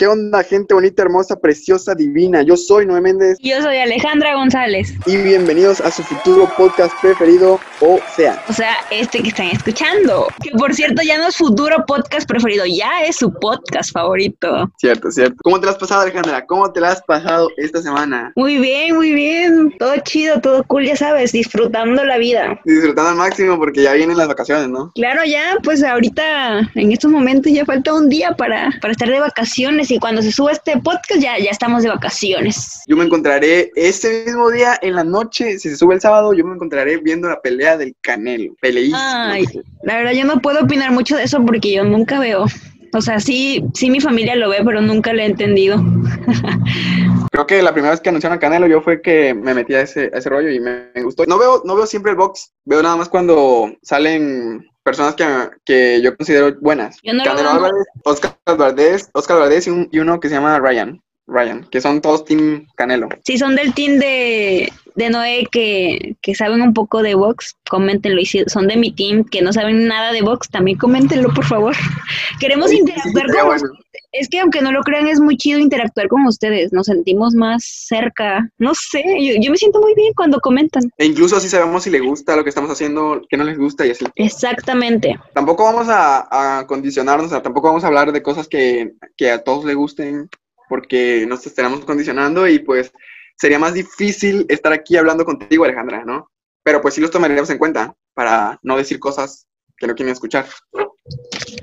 ¿Qué onda, gente bonita, hermosa, preciosa, divina? Yo soy Noé Méndez. Yo soy Alejandra González. Y bienvenidos a su futuro podcast preferido, o sea. O sea, este que están escuchando. Que por cierto, ya no es futuro podcast preferido, ya es su podcast favorito. Cierto, cierto. ¿Cómo te la has pasado, Alejandra? ¿Cómo te la has pasado esta semana? Muy bien, muy bien. Todo chido, todo cool, ya sabes, disfrutando la vida. Disfrutando al máximo porque ya vienen las vacaciones, ¿no? Claro, ya, pues ahorita, en estos momentos ya falta un día para, para estar de vacaciones y cuando se suba este podcast ya, ya estamos de vacaciones. Yo me encontraré ese mismo día en la noche, si se sube el sábado, yo me encontraré viendo la pelea del Canelo. Peleísimo. Ay, la verdad yo no puedo opinar mucho de eso porque yo nunca veo. O sea, sí, sí mi familia lo ve, pero nunca lo he entendido. Creo que la primera vez que anunciaron a Canelo yo fue que me metí a ese, a ese rollo y me, me gustó. No veo, no veo siempre el box, veo nada más cuando salen personas que, que yo considero buenas. Yo no lo Canelo. Álvarez, Oscar Valdés, Oscar Valdés y, un- y uno que se llama Ryan. Ryan, que son todos Team Canelo. Si son del team de, de Noé que, que saben un poco de box, coméntenlo. Y si son de mi team que no saben nada de box, también coméntenlo, por favor. Queremos Sí, interactuar con bueno. Es que aunque no lo crean, es muy chido interactuar con ustedes. Nos sentimos más cerca. No sé, yo, yo me siento muy bien cuando comentan. E incluso así sabemos si les gusta lo que estamos haciendo, qué no les gusta y así. Exactamente. Tampoco vamos a, a condicionarnos, o sea, tampoco vamos a hablar de cosas que, que a todos les gusten, porque nos estaremos condicionando y pues sería más difícil estar aquí hablando contigo, Alejandra, ¿no? Pero pues sí los tomaríamos en cuenta para no decir cosas que no quieren escuchar.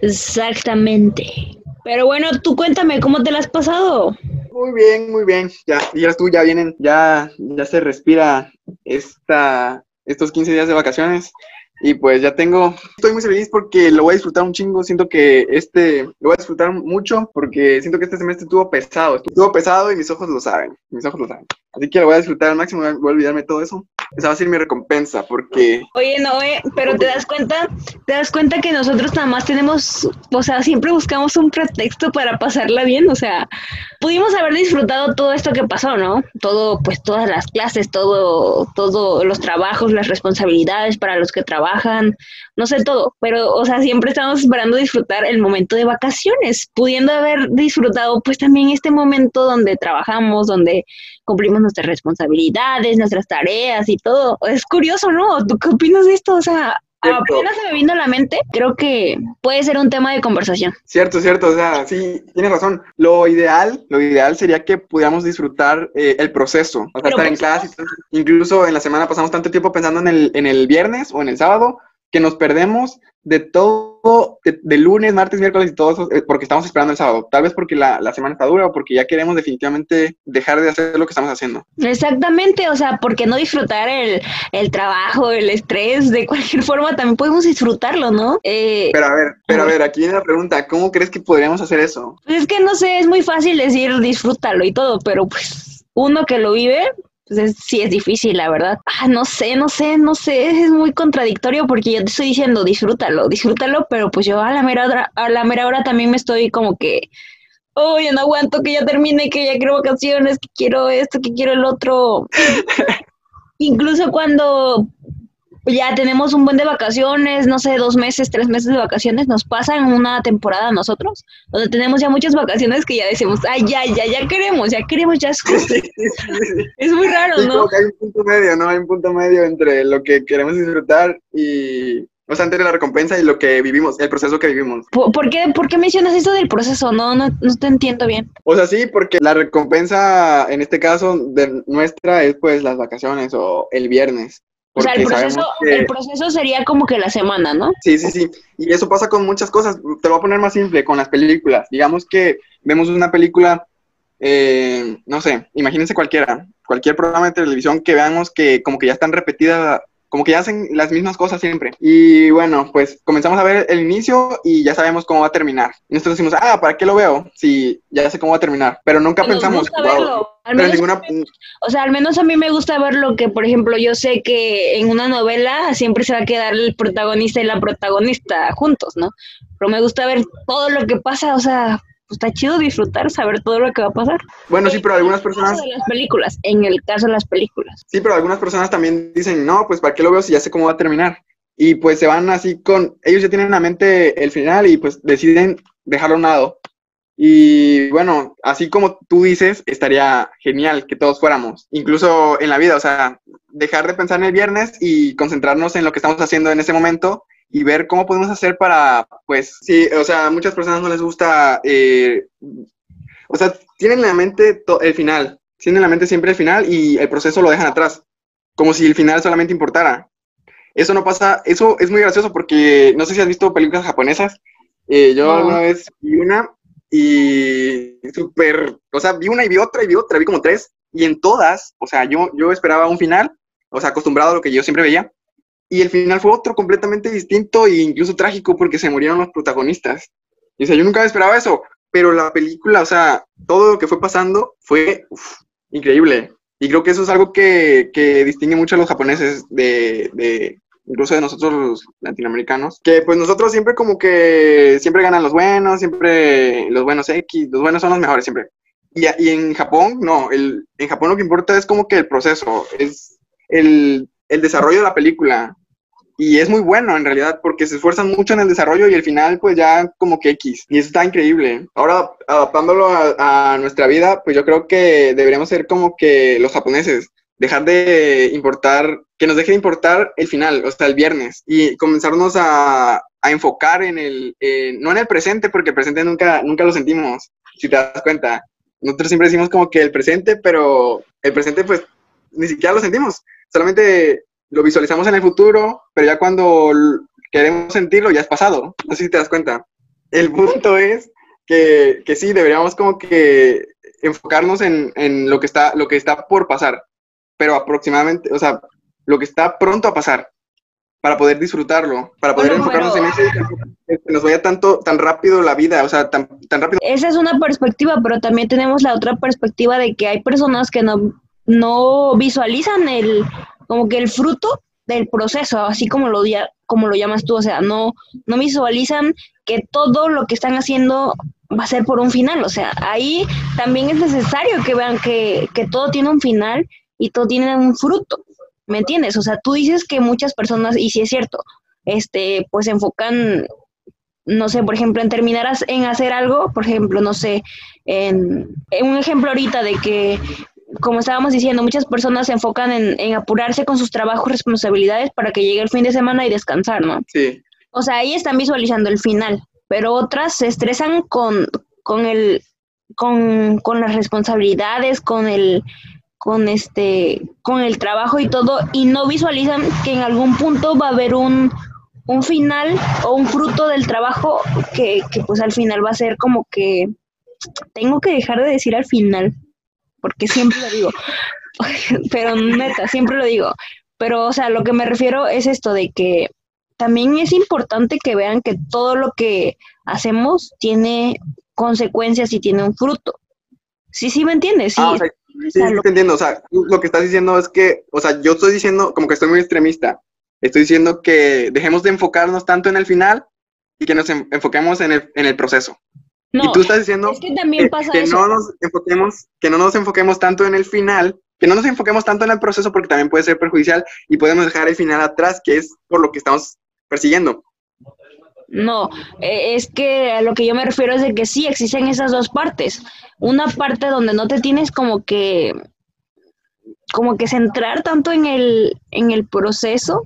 Exactamente. Pero bueno, tú cuéntame, ¿cómo te la has pasado? Muy bien, muy bien. Ya, ya tú, ya vienen, ya, ya se respira esta, estos 15 días de vacaciones. Y pues ya tengo, estoy muy feliz porque lo voy a disfrutar un chingo. Siento que este, lo voy a disfrutar mucho porque siento que este semestre estuvo pesado. Estuvo pesado y mis ojos lo saben. Mis ojos lo saben. Así que lo voy a disfrutar al máximo. Voy a olvidarme todo eso. Esa va a ser mi recompensa porque Oye, Noé, pero te das cuenta, te das cuenta que nosotros nada más tenemos, o sea, siempre buscamos un pretexto para pasarla bien, o sea, pudimos haber disfrutado todo esto que pasó, ¿no? Todo, pues todas las clases, todo, todo los trabajos, las responsabilidades para los que trabajan, no sé todo, pero, o sea, siempre estamos esperando disfrutar el momento de vacaciones, pudiendo haber disfrutado, pues también este momento donde trabajamos, donde cumplimos nuestras responsabilidades, nuestras tareas y todo. Es curioso, ¿no? ¿Tú qué opinas de esto? O sea, apenas se me vino a la mente, creo que puede ser un tema de conversación. Cierto, cierto, o sea, sí, tienes razón. Lo ideal, lo ideal sería que pudiéramos disfrutar eh, el proceso, o sea, Pero estar en pues, clase. Incluso en la semana pasamos tanto tiempo pensando en el, en el viernes o en el sábado que nos perdemos de todo, de, de lunes, martes, miércoles y todo eso, eh, porque estamos esperando el sábado. Tal vez porque la, la semana está dura o porque ya queremos definitivamente dejar de hacer lo que estamos haciendo. Exactamente, o sea, ¿por qué no disfrutar el, el trabajo, el estrés? De cualquier forma también podemos disfrutarlo, ¿no? Eh, Pero a ver, pero a ver, aquí viene la pregunta, ¿cómo crees que podríamos hacer eso? pues es que no sé, es muy fácil decir disfrútalo y todo, pero pues uno que lo vive, pues es- sí es difícil, la verdad. Ah, no sé, no sé, no sé, es muy contradictorio porque yo te estoy diciendo disfrútalo, disfrútalo, pero pues yo a la mera hora, a la mera hora también me estoy como que, oh, ya no aguanto que ya termine, que ya quiero vacaciones, que quiero esto, que quiero el otro. Incluso cuando ya tenemos un buen de vacaciones, no sé, dos meses, tres meses de vacaciones, nos pasan una temporada a nosotros, donde tenemos ya muchas vacaciones que ya decimos, ay, ya, ya, ya queremos, ya queremos, ya es justo. Es muy raro, ¿no? hay un punto medio, ¿no? Hay un punto medio entre lo que queremos disfrutar y, o sea, entre la recompensa y lo que vivimos, el proceso que vivimos. ¿Por, por qué, por qué mencionas esto del proceso? No, no, no te entiendo bien. O sea, sí, porque la recompensa en este caso de nuestra es pues las vacaciones o el viernes. O sea, el proceso, que- el proceso sería como que la semana, ¿no? Sí, sí, sí. Y eso pasa con muchas cosas. Te lo voy a poner más simple, con las películas. Digamos que vemos una película, eh, no sé, imagínense cualquiera, cualquier programa de televisión que veamos que como que ya están repetidas, como que ya hacen las mismas cosas siempre. Y bueno, pues comenzamos a ver el inicio y ya sabemos cómo va a terminar. Y nosotros decimos, ah, ¿para qué lo veo? Si ya sé cómo va a terminar. Pero nunca Nos pensamos, gusta "Guau". verlo. Al Pero menos ninguna... O sea, al menos a mí me gusta ver lo que, por ejemplo, yo sé que en una novela siempre se va a quedar el protagonista y la protagonista juntos, ¿no? Pero me gusta ver todo lo que pasa, o sea, pues está chido disfrutar, saber todo lo que va a pasar. Bueno, sí, pero algunas En el personas... caso de las películas, en el caso de las películas. Sí, pero algunas personas también dicen, no, pues ¿para qué lo veo si ya sé cómo va a terminar? Y pues se van así con, ellos ya tienen en la mente el final y pues deciden dejarlo a un lado. Y bueno, así como tú dices, estaría genial que todos fuéramos, incluso en la vida, o sea, dejar de pensar en el viernes y concentrarnos en lo que estamos haciendo en ese momento y ver cómo podemos hacer para, pues, sí, o sea, a muchas personas no les gusta, eh, o sea, tienen en la mente el final, tienen en la mente siempre el final y el proceso lo dejan atrás, como si el final solamente importara. Eso no pasa, eso es muy gracioso porque no sé si has visto películas japonesas. Eh, yo alguna vez vi una y súper, o sea, vi una y vi otra y vi otra, vi como tres, y en todas, o sea, yo, yo esperaba un final, o sea, acostumbrado a lo que yo siempre veía, y el final fue otro completamente distinto e incluso trágico porque se murieron los protagonistas. Y, o sea, yo nunca esperaba eso, pero la película, o sea, todo lo que fue pasando fue increíble. Y creo que eso es algo que, que distingue mucho a los japoneses de, de, incluso de nosotros los latinoamericanos, que pues nosotros siempre como que siempre ganan los buenos, siempre los buenos X, los buenos son los mejores siempre. Y, y en Japón, no, el, en Japón lo que importa es como que el proceso, es el, el desarrollo de la película. Y es muy bueno en realidad porque se esfuerzan mucho en el desarrollo y al final pues ya como que X. Y eso está increíble. Ahora adaptándolo a, a nuestra vida, pues yo creo que deberíamos ser como que los japoneses dejar de importar, que nos deje de importar el final, o sea, el viernes, y comenzarnos a, a enfocar en el, no en el presente, porque el presente nunca, nunca lo sentimos, si te das cuenta. Nosotros siempre decimos como que el presente, pero el presente pues ni siquiera lo sentimos, solamente lo visualizamos en el futuro, pero ya cuando queremos sentirlo ya es pasado, no sé si te das cuenta. El punto es que, que sí, deberíamos como que enfocarnos en, en, lo, que está, lo que está por pasar pero aproximadamente, o sea, lo que está pronto a pasar para poder disfrutarlo, para poder bueno, enfocarnos pero... en eso que nos vaya tanto, tan rápido la vida, o sea, tan, tan rápido. Esa es una perspectiva, pero también tenemos la otra perspectiva de que hay personas que no, no visualizan el, como que el fruto del proceso, así como lo, como lo llamas tú, o sea, no, no visualizan que todo lo que están haciendo va a ser por un final, o sea, ahí también es necesario que vean que, que todo tiene un final y todo tiene un fruto, ¿me entiendes? O sea, tú dices que muchas personas, y si es cierto, este, pues enfocan, no sé, por ejemplo, en terminar en hacer algo, por ejemplo, no sé, en, en un ejemplo ahorita de que como estábamos diciendo, muchas personas se enfocan en, en, apurarse con sus trabajos, responsabilidades para que llegue el fin de semana y descansar, ¿no? Sí. O sea, ahí están visualizando el final, pero otras se estresan con, con el, con, con las responsabilidades, con el, con este, con el trabajo y todo, y no visualizan que en algún punto va a haber un, un final o un fruto del trabajo que, que pues al final va a ser como que tengo que dejar de decir al final, porque siempre lo digo, pero neta, siempre lo digo. Pero, o sea, lo que me refiero es esto de que también es importante que vean que todo lo que hacemos tiene consecuencias y tiene un fruto. Sí, sí, ¿me entiendes? Sí, ah, o sea, Sí, lo... entiendo. O sea, lo que estás diciendo es que, o sea, yo estoy diciendo, como que estoy muy extremista. Estoy diciendo que dejemos de enfocarnos tanto en el final y que nos enfoquemos en el, en el proceso. No, y tú estás diciendo es que, también pasa que eso. no nos enfoquemos, que no nos enfoquemos tanto en el final, que no nos enfoquemos tanto en el proceso porque también puede ser perjudicial y podemos dejar el final atrás, que es por lo que estamos persiguiendo. No, eh, es que a lo que yo me refiero es de que sí existen esas dos partes. Una parte donde no te tienes como que como que centrar tanto en el en el proceso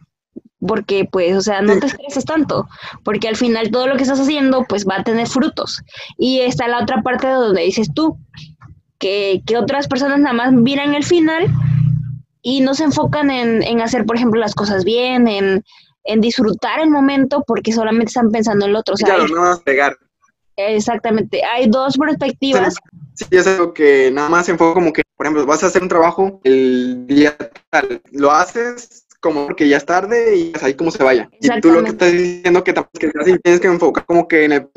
porque pues, o sea, no te estreses tanto, porque al final todo lo que estás haciendo pues va a tener frutos. Y está la otra parte donde dices tú, que, que otras personas nada más miran el final y no se enfocan en, en hacer, por ejemplo, las cosas bien, en, en disfrutar el momento porque solamente están pensando en lo otro. O sea, claro, hay, no vas a pegar. Exactamente, hay dos perspectivas. Sí, es algo que nada más se enfoca como que, por ejemplo, vas a hacer un trabajo el día tal, lo haces como porque ya es tarde y es ahí como se vaya. Y tú lo que estás diciendo que, que tienes que enfocar como que en el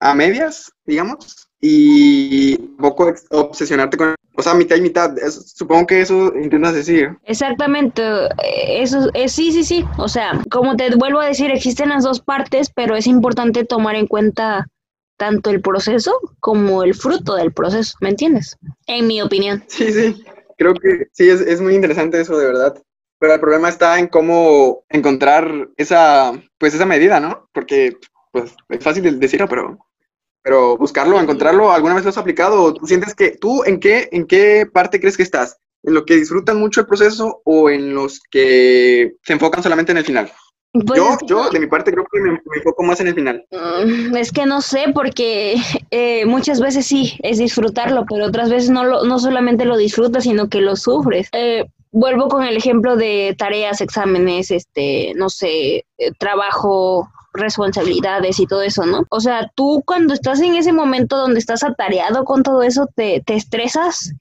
a medias, digamos, y un poco obsesionarte con, o sea, mitad y mitad. Supongo que eso intentas decir. Exactamente, eso es, sí, sí, sí. O sea, como te vuelvo a decir, existen las dos partes, pero es importante tomar en cuenta tanto el proceso como el fruto del proceso, ¿me entiendes? En mi opinión. Sí, sí, creo que sí, es, es muy interesante eso, de verdad. Pero el problema está en cómo encontrar esa, pues esa medida, ¿no? Porque, pues, es fácil decirlo, pero pero buscarlo, encontrarlo, ¿alguna vez lo has aplicado? ¿O tú sientes que tú en qué, en qué parte crees que estás? ¿En lo que disfrutan mucho el proceso o en los que se enfocan solamente en el final? Pues yo, es que yo, no- de mi parte, creo que me, me enfoco más en el final. Mm, Es que no sé, porque eh, muchas veces sí, es disfrutarlo, pero otras veces no, lo, no solamente lo disfrutas, sino que lo sufres. Eh, vuelvo con el ejemplo de tareas, exámenes, este, no sé, eh, trabajo, responsabilidades y todo eso, ¿no? O sea, tú cuando estás en ese momento donde estás atareado con todo eso, te, te estresas,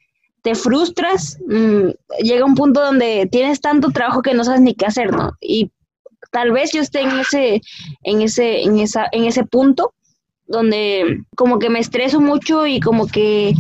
te frustras, mm, llega un punto donde tienes tanto trabajo que no sabes ni qué hacer, ¿no? Y tal vez yo esté en ese, en ese, en esa, en ese punto donde como que me estreso mucho y como que,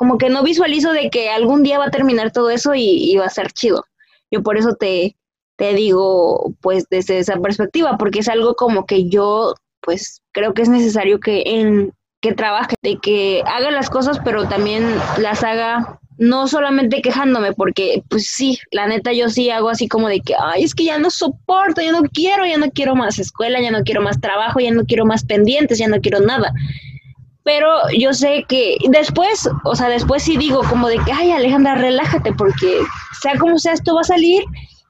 como que no visualizo de que algún día va a terminar todo eso y, va a ser chido. Yo por eso te, te digo, pues desde esa perspectiva, porque es algo como que yo, pues creo que es necesario que en que trabaje, de que haga las cosas, pero también las haga no solamente quejándome, porque pues sí, la neta yo sí hago así como de que, ay, es que ya no soporto, ya no quiero, ya no quiero más escuela, ya no quiero más trabajo, ya no quiero más pendientes, ya no quiero nada. Pero yo sé que después, o sea, después sí digo como de que, ay, Alejandra, relájate, porque sea como sea, esto va a salir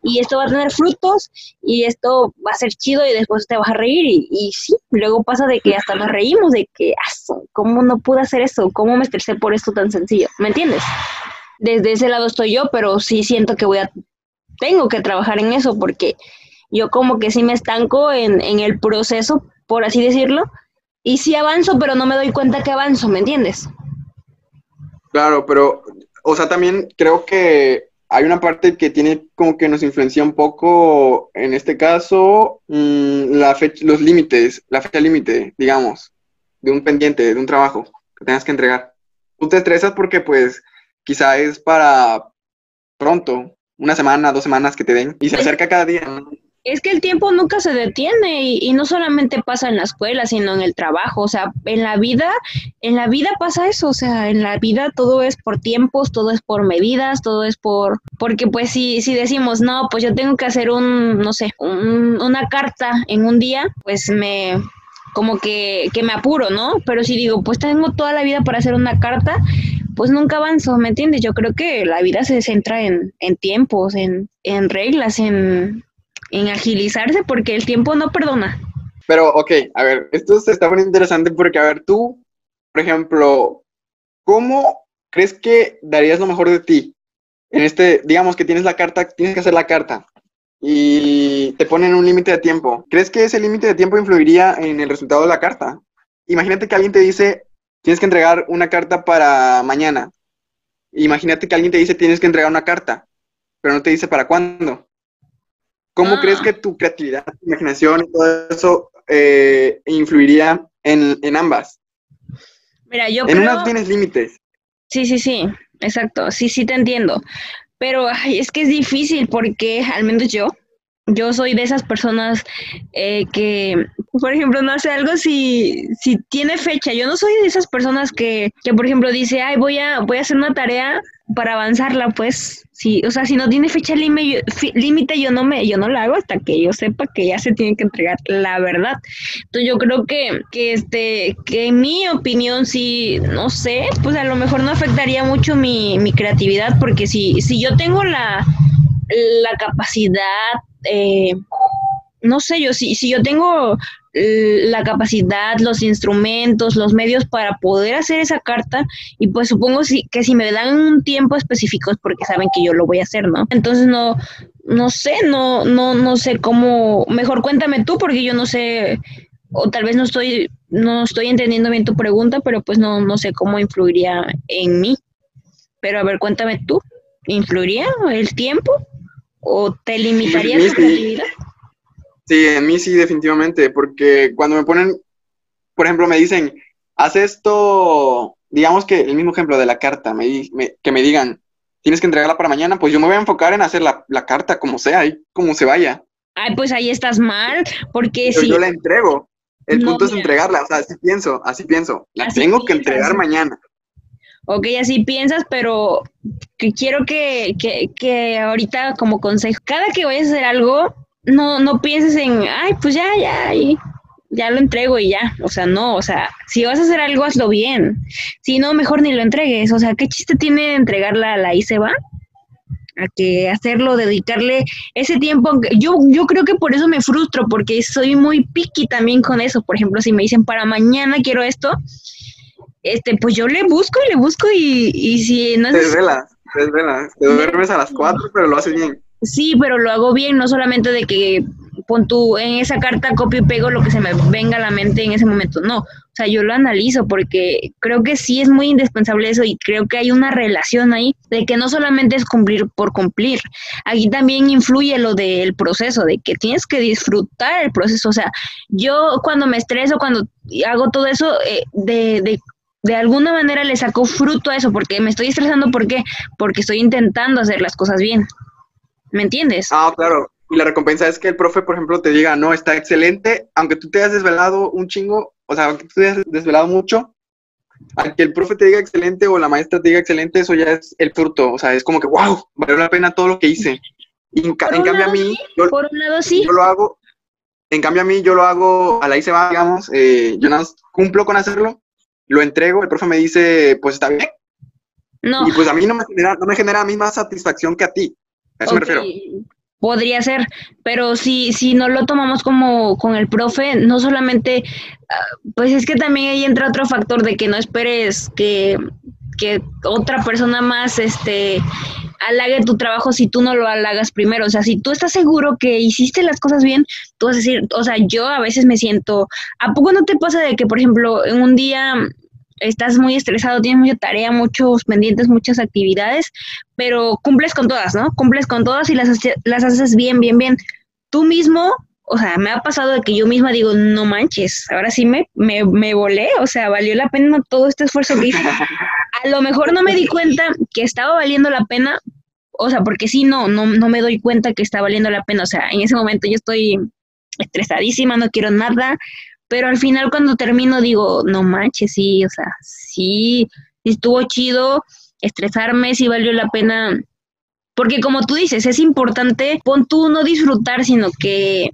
y esto va a tener frutos y esto va a ser chido y después te vas a reír y, sí, luego pasa de que hasta nos reímos de que, "Ah, ¿cómo no pude hacer eso? ¿Cómo me estresé por esto tan sencillo? ¿Me entiendes? Desde ese lado estoy yo, pero sí siento que voy a, tengo que trabajar en eso porque yo como que sí me estanco en, en el proceso, por así decirlo, y sí avanzo, pero no me doy cuenta que avanzo, ¿me entiendes? Claro, pero, o sea, también creo que hay una parte que tiene como que nos influencia un poco, en este caso, mm, la fecha, los límites, la fecha límite, digamos, de un pendiente, de un trabajo que tengas que entregar. Tú te estresas porque, pues, quizá es para pronto, una semana, dos semanas que te den, y se acerca cada día, ¿no? Es que el tiempo nunca se detiene y, y no solamente pasa en la escuela, sino en el trabajo, o sea, en la vida, en la vida pasa eso, o sea, en la vida todo es por tiempos, todo es por medidas, todo es por, porque pues si, si decimos, no, pues yo tengo que hacer un, no sé, un- una carta en un día, pues me, como que, que me apuro, ¿no? Pero si digo, pues tengo toda la vida para hacer una carta, pues nunca avanzo, ¿me entiendes? Yo creo que la vida se centra en, en tiempos, en, en reglas, en, en agilizarse, porque el tiempo no perdona. Pero, ok, a ver, esto está poniendo interesante porque, a ver, tú, por ejemplo, ¿cómo crees que darías lo mejor de ti? En este, digamos que tienes la carta, tienes que hacer la carta y te ponen un límite de tiempo. ¿Crees que ese límite de tiempo influiría en el resultado de la carta? Imagínate que alguien te dice, tienes que entregar una carta para mañana. Imagínate que alguien te dice, tienes que entregar una carta, pero no te dice para cuándo. ¿Cómo Ah. crees que tu creatividad, tu imaginación y todo eso eh, influiría en, en ambas? Mira, yo En creo... unas tienes límites. Sí, sí, sí, exacto, sí, sí te entiendo. Pero ay, es que es difícil porque, al menos yo, yo soy de esas personas eh, que, por ejemplo, no hace algo si, si tiene fecha. Yo no soy de esas personas que, que, por ejemplo, dice, ay, voy a, voy a hacer una tarea para avanzarla, pues, sí, o sea, si no tiene fecha límite, yo no me, yo no la hago hasta que yo sepa que ya se tiene que entregar la verdad. Entonces yo creo que, que este, que en mi opinión, sí, no sé, pues a lo mejor no afectaría mucho mi, mi creatividad, porque si, si yo tengo la, la capacidad, eh, no sé, yo si, si yo tengo eh, la capacidad, los instrumentos, los medios para poder hacer esa carta, y pues supongo si, que si me dan un tiempo específico es porque saben que yo lo voy a hacer, ¿no? Entonces no, no sé, no, no, no sé cómo, mejor cuéntame tú, porque yo no sé, o tal vez no estoy, no estoy entendiendo bien tu pregunta, pero pues no, no sé cómo influiría en mí. Pero a ver, cuéntame tú, ¿influiría el tiempo? ¿O te limitaría tu sí. creatividad? Sí, en mí sí, definitivamente, porque cuando me ponen, por ejemplo, me dicen, haz esto, digamos que el mismo ejemplo de la carta, me, me- que me digan, tienes que entregarla para mañana, pues yo me voy a enfocar en hacer la, la carta como sea, y como se vaya. Ay, pues ahí estás mal, porque si... yo la entrego. El No, punto es entregarla, o sea, así pienso, así pienso. La Así tengo que entregar mañana. Ok, así piensas, pero que quiero que, que, que ahorita como consejo, cada que vayas a hacer algo, no, no pienses en, ay, pues ya, ya, y ya lo entrego y ya. O sea, no, o sea, si vas a hacer algo, hazlo bien. Si no, mejor ni lo entregues. O sea, ¿qué chiste tiene entregarla a la ICEBA? A que hacerlo, dedicarle ese tiempo. Yo, yo creo que por eso me frustro, porque soy muy picky también con eso. Por ejemplo, si me dicen para mañana quiero esto, este, pues yo le busco y le busco y, y si no es... Desvelas, desvelas, te duermes a las cuatro, pero lo haces bien. Sí, pero lo hago bien, no solamente de que pon tú en esa carta copio y pego lo que se me venga a la mente en ese momento, no, o sea, yo lo analizo porque creo que sí es muy indispensable eso y creo que hay una relación ahí de que no solamente es cumplir por cumplir, aquí también influye lo del proceso, de que tienes que disfrutar el proceso, o sea, yo cuando me estreso, cuando hago todo eso, eh, de, de de alguna manera le saco fruto a eso, porque me estoy estresando, ¿por qué? Porque estoy intentando hacer las cosas bien. ¿Me entiendes? Ah, claro. Y la recompensa es que el profe, por ejemplo, te diga, no, está excelente, aunque tú te hayas desvelado un chingo, o sea, aunque tú te hayas desvelado mucho, aunque el profe te diga excelente o la maestra te diga excelente, eso ya es el fruto. O sea, es como que, wow, valió la pena todo lo que hice. Y en, cambio a mí, yo, por un lado, sí. yo lo hago, en cambio a mí yo lo hago, a la se va, digamos, eh, yo nada más cumplo con hacerlo, lo entrego, el profe me dice, pues está bien. No. Y pues a mí no me genera, no me genera a mí más satisfacción que a ti. A eso me refiero. Podría ser, pero si, si no lo tomamos como con el profe, no solamente, ah, pues es que también ahí entra otro factor de que no esperes que, que otra persona más este halague tu trabajo si tú no lo halagas primero. O sea, si tú estás seguro que hiciste las cosas bien, tú vas a decir, o sea, yo a veces me siento, ¿a poco no te pasa de que, por ejemplo, en un día estás muy estresado, tienes mucha tarea, muchos pendientes, muchas actividades, pero cumples con todas, ¿no? Cumples con todas y las, las haces bien, bien, bien. Tú mismo, o sea, me ha pasado de que yo misma digo, no manches, ahora sí me, me, me volé, o sea, valió la pena todo este esfuerzo que hice. A lo mejor no me di cuenta que estaba valiendo la pena, o sea, porque sí, no, no, no me doy cuenta que está valiendo la pena, o sea, en ese momento yo estoy estresadísima, no quiero nada, pero al final cuando termino digo, no manches, sí, o sea, sí, estuvo chido estresarme, sí valió la pena, porque como tú dices, es importante, pon tú no disfrutar, sino que,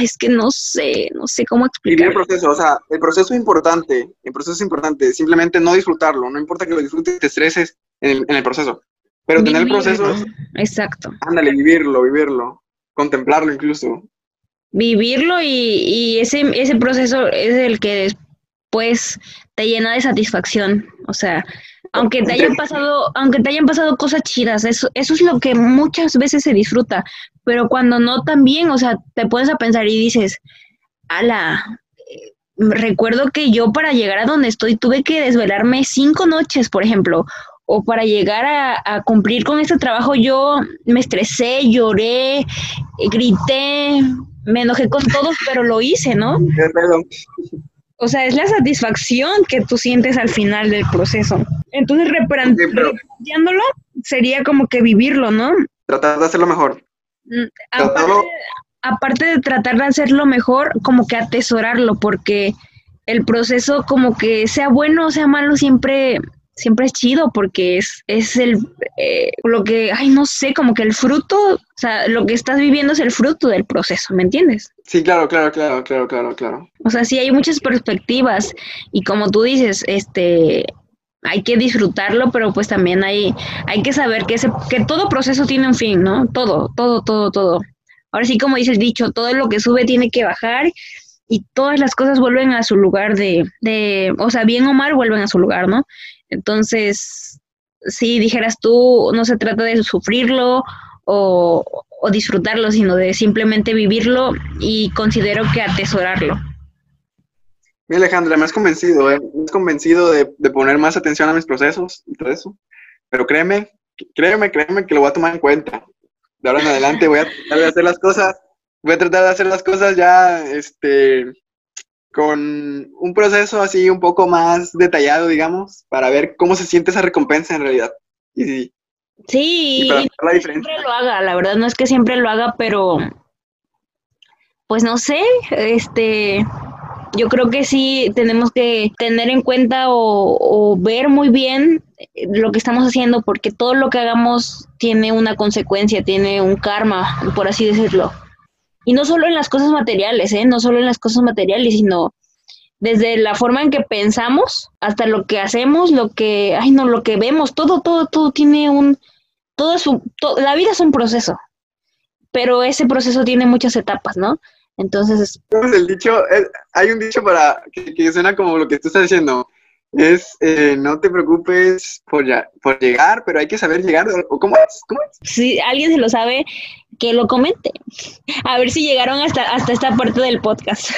es que no sé, no sé cómo explicar. el proceso, o sea, el proceso es importante, el proceso es importante, simplemente no disfrutarlo, no importa que lo disfrutes, te estreses en el, proceso, pero tener el proceso... Exacto. Ándale, vivirlo, vivirlo, contemplarlo incluso vivirlo y, y, ese, ese proceso es el que después te llena de satisfacción. O sea, aunque te hayan pasado, aunque te hayan pasado cosas chidas, eso, eso es lo que muchas veces se disfruta, pero cuando no también, o sea, te pones a pensar y dices, ala, eh, recuerdo que yo para llegar a donde estoy tuve que desvelarme cinco noches, por ejemplo, o para llegar a, cumplir con este trabajo yo me estresé, lloré, grité, me enojé con todos, pero lo hice, ¿no? O sea, es la satisfacción que tú sientes al final del proceso. Entonces, replanteándolo, sería como que vivirlo, ¿no? Tratar de hacerlo mejor. Mm, aparte, de tratar de hacerlo mejor, como que atesorarlo, porque el proceso, como que sea bueno o sea malo, siempre siempre es chido porque es, es el, eh, lo que, ay, no sé, como que el fruto, o sea, lo que estás viviendo es el fruto del proceso, ¿me entiendes? Sí, claro, claro, claro, claro, claro, claro. O sea, sí hay muchas perspectivas y como tú dices, este, hay que disfrutarlo, pero pues también hay, hay que saber que, ese, que todo proceso tiene un fin, ¿no? Todo, todo, todo, todo. Ahora sí, como dice el dicho, todo lo que sube tiene que bajar y todas las cosas vuelven a su lugar de, de, o sea, bien o mal vuelven a su lugar, ¿no? Entonces, si dijeras tú, no se trata de sufrirlo o, disfrutarlo, sino de simplemente vivirlo y considero que atesorarlo. Mira, Alejandra, me has convencido, ¿eh? me has convencido de, poner más atención a mis procesos y todo eso. Pero créeme, créeme, créeme que lo voy a tomar en cuenta. De ahora en adelante voy a tratar de hacer las cosas, voy a tratar de hacer las cosas ya, este, con un proceso así un poco más detallado, digamos, para ver cómo se siente esa recompensa en realidad. Y, sí, sí siempre lo haga, la verdad no es que siempre lo haga, pero pues no sé, este, yo creo que sí tenemos que tener en cuenta o, o, ver muy bien lo que estamos haciendo, porque todo lo que hagamos tiene una consecuencia, tiene un karma, por así decirlo. Y no solo en las cosas materiales, ¿eh? No solo en las cosas materiales, sino desde la forma en que pensamos hasta lo que hacemos, lo que, ay no, lo que vemos, todo, todo, todo tiene un, todo es un, la vida es un proceso, pero ese proceso tiene muchas etapas, ¿no? Entonces... El dicho, hay un dicho para que, que, suena como lo que tú estás diciendo, es eh, no te preocupes por, ya, por llegar, pero hay que saber llegar, ¿o cómo es? ¿Cómo es? Si alguien se lo sabe, que lo comente. A ver si llegaron hasta, hasta esta parte del podcast.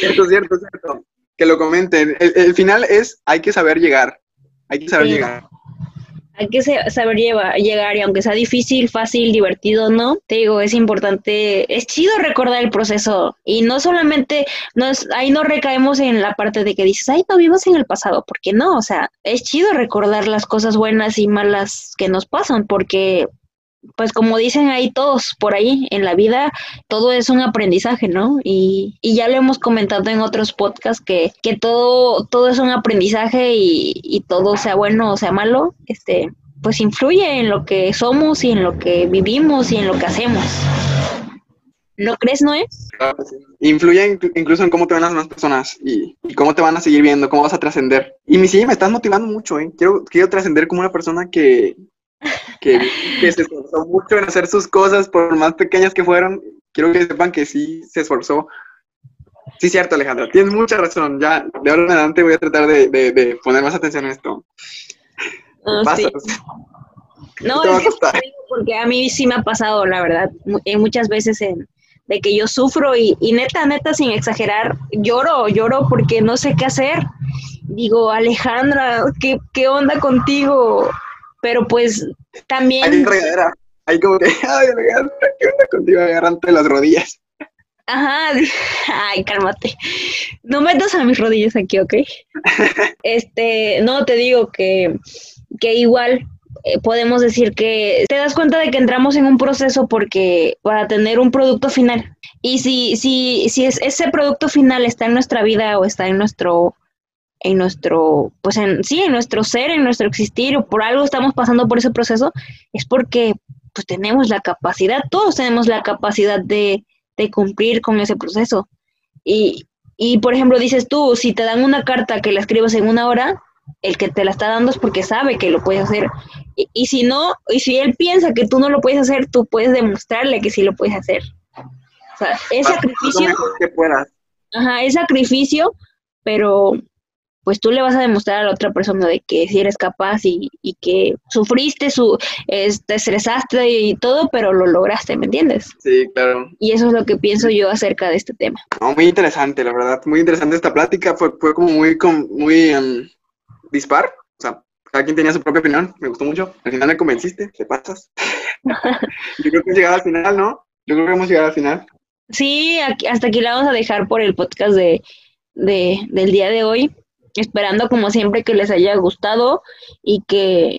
Cierto, cierto, cierto. Que lo comenten. El, final es, hay que saber llegar. Hay que saber llegar. Hay que saber llegar y aunque sea difícil, fácil, divertido, ¿no? Te digo, es importante, es chido recordar el proceso y no solamente, nos, ahí no recaemos en la parte de que dices, ay, no vivimos en el pasado, porque no, o sea, es chido recordar las cosas buenas y malas que nos pasan, porque pues como dicen ahí todos por ahí en la vida, todo es un aprendizaje, ¿no? Y, y ya lo hemos comentado en otros podcasts que, que todo, todo es un aprendizaje y, y, todo sea bueno o sea malo, este, pues influye en lo que somos y en lo que vivimos y en lo que hacemos. ¿No crees, Noé? Influye incluso en cómo te ven las demás personas y, y, cómo te van a seguir viendo, cómo vas a trascender. Y mi sí me estás motivando mucho, ¿eh? Quiero, quiero trascender como una persona que, que, se esforzó mucho en hacer sus cosas, por más pequeñas que fueron. Quiero que sepan que sí se esforzó. Sí, cierto, Alejandra, tienes mucha razón. Ya, de ahora en adelante voy a tratar de, de, poner más atención en esto. No, sí. no es porque a mí sí me ha pasado, la verdad, muchas veces en, de que yo sufro y, y, neta, neta, sin exagerar, lloro, lloro porque no sé qué hacer. Digo, Alejandra, ¿qué, qué onda contigo? Pero pues también... Hay regadera, hay como que, ay, ¿qué onda contigo agarrante las rodillas? Ajá, ay, cálmate. No metas a mis rodillas aquí, ¿ok? este, no, te digo que, que igual eh, podemos decir que te das cuenta de que entramos en un proceso porque para tener un producto final. Y si, si, si es, ese producto final está en nuestra vida o está en nuestro en nuestro, pues en sí, en nuestro ser, en nuestro existir, o por algo estamos pasando por ese proceso, es porque pues tenemos la capacidad, todos tenemos la capacidad de, de cumplir con ese proceso. Y, y, por ejemplo, dices tú, si te dan una carta que la escribas en una hora, el que te la está dando es porque sabe que lo puedes hacer. Y, y si no, y si él piensa que tú no lo puedes hacer, tú puedes demostrarle que sí lo puedes hacer. O sea, es sacrificio. Que puedas. Ajá, es sacrificio, pero pues tú le vas a demostrar a la otra persona de que si eres capaz y, que sufriste, su, te estresaste y todo, pero lo lograste, ¿me entiendes? Sí, claro. Y eso es lo que pienso yo acerca de este tema. muy interesante, la verdad, muy interesante esta plática, fue, fue como muy, muy em, dispar, o sea, cada quien tenía su propia opinión, me gustó mucho, al final me convenciste, te pasas. yo creo que hemos llegado al final, ¿no? Yo creo que hemos llegado al final. Sí, hasta aquí la vamos a dejar por el podcast de, de, del día de hoy esperando como siempre que les haya gustado y que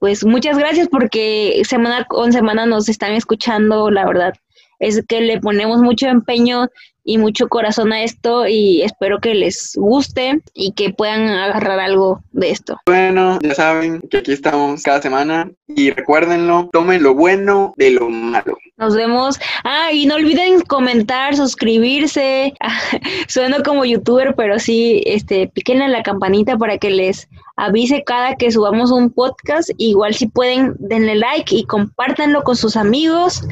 pues muchas gracias porque semana con semana nos están escuchando, la verdad. Es que le ponemos mucho empeño y mucho corazón a esto y espero que les guste y que puedan agarrar algo de esto. Bueno, ya saben que aquí estamos cada semana y recuérdenlo, tomen lo bueno de lo malo. Nos vemos. Ah, y no olviden comentar, suscribirse. Sueno como youtuber, pero sí, este, piquen la campanita para que les avise cada que subamos un podcast. Igual si pueden, denle like y compártanlo con sus amigos.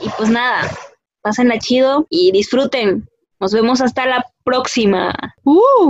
Y pues nada, pásenla chido y disfruten. Nos vemos hasta la próxima. ¡Uh!